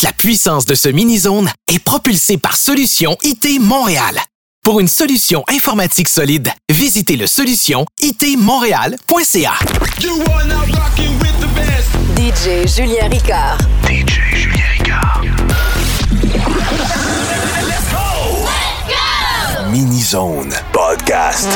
Toute la puissance de ce mini-zone est propulsée par Solution IT Montréal. Pour une solution informatique solide, visitez le solution itmontréal.ca. DJ Julien Ricard. DJ Julien Ricard. Mini-zone podcast.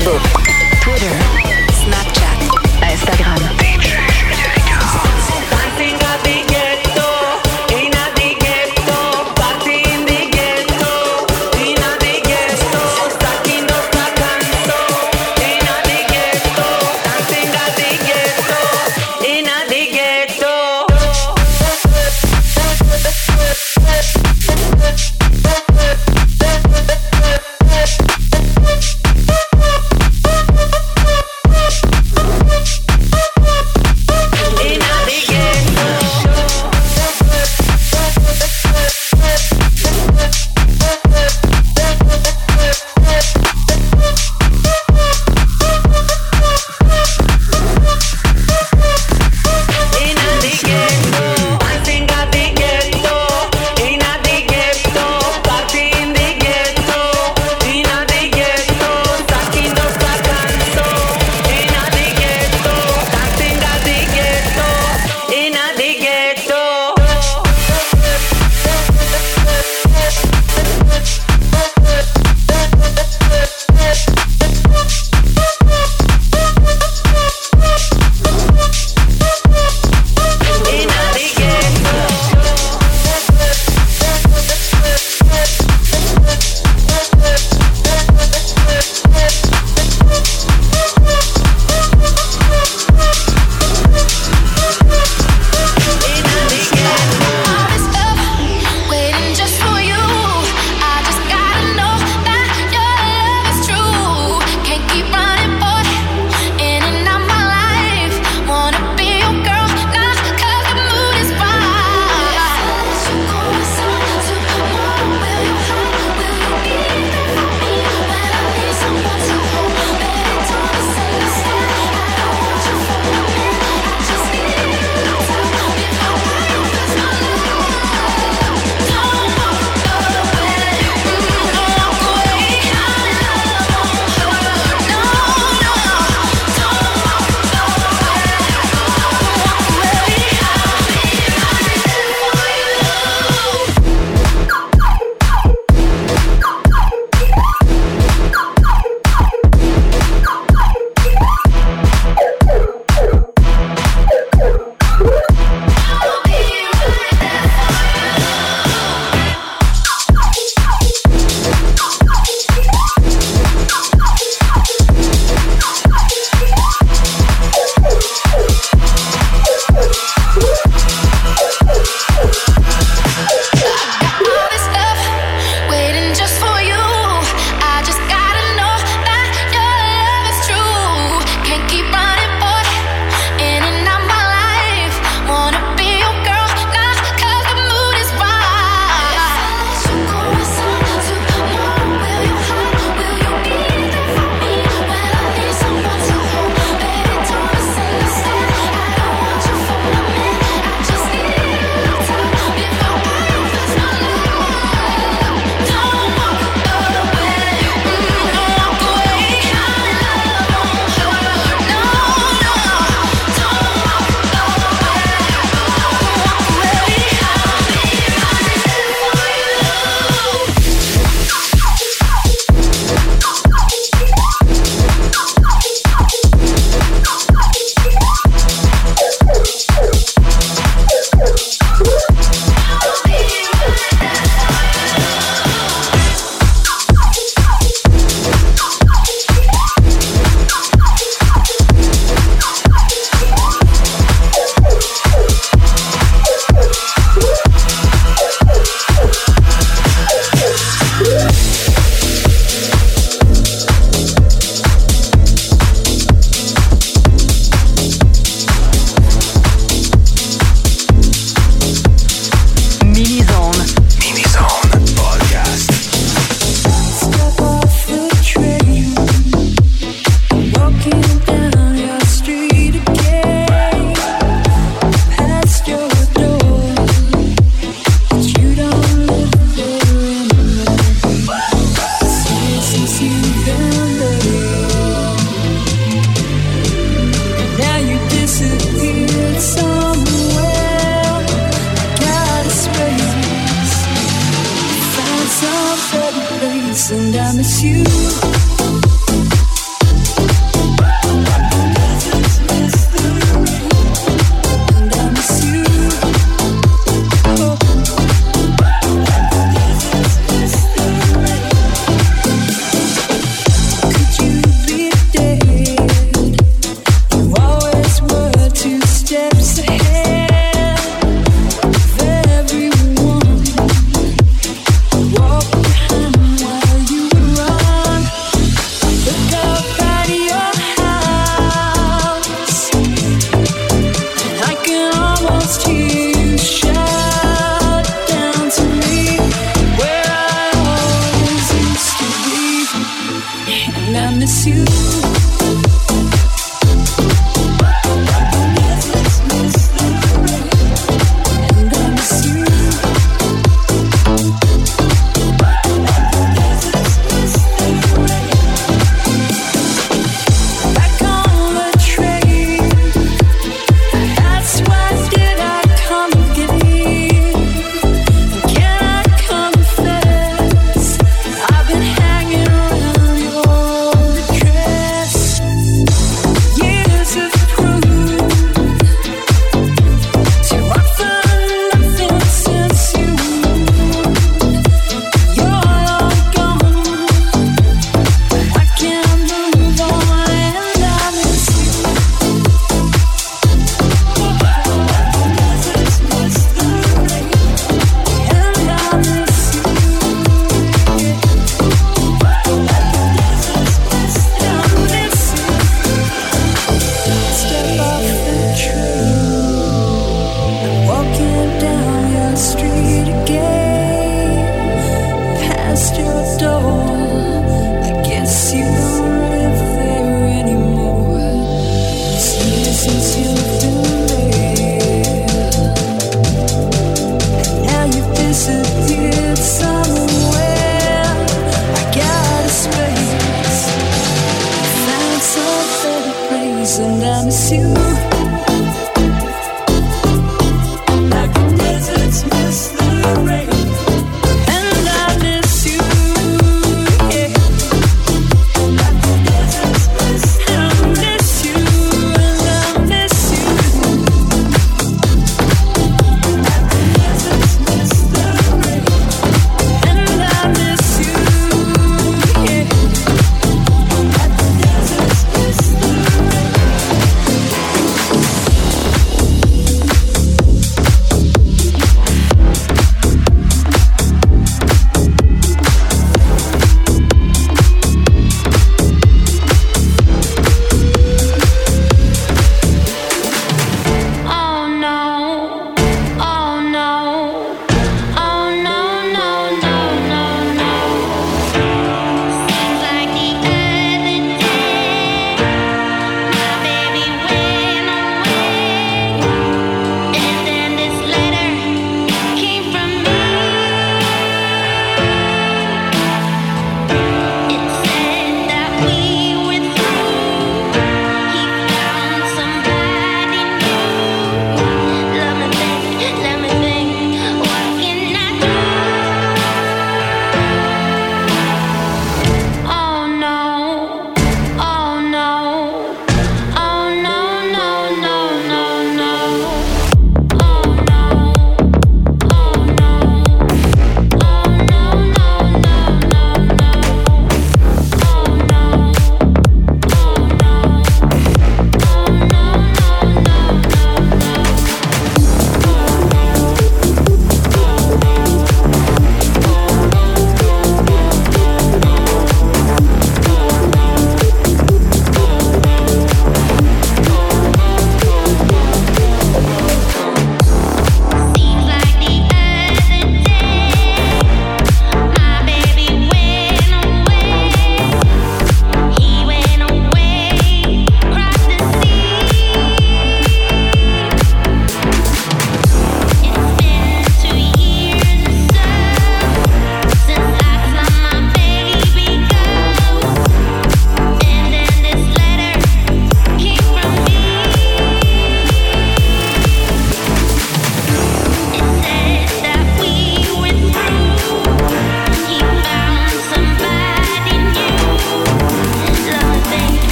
Twitter, Snapchat, Instagram.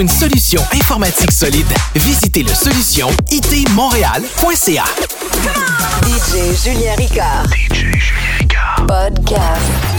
Pour une solution informatique solide, visitez le solution itmontréal.ca. DJ Julien Ricard. DJ Julien Ricard. Podcast.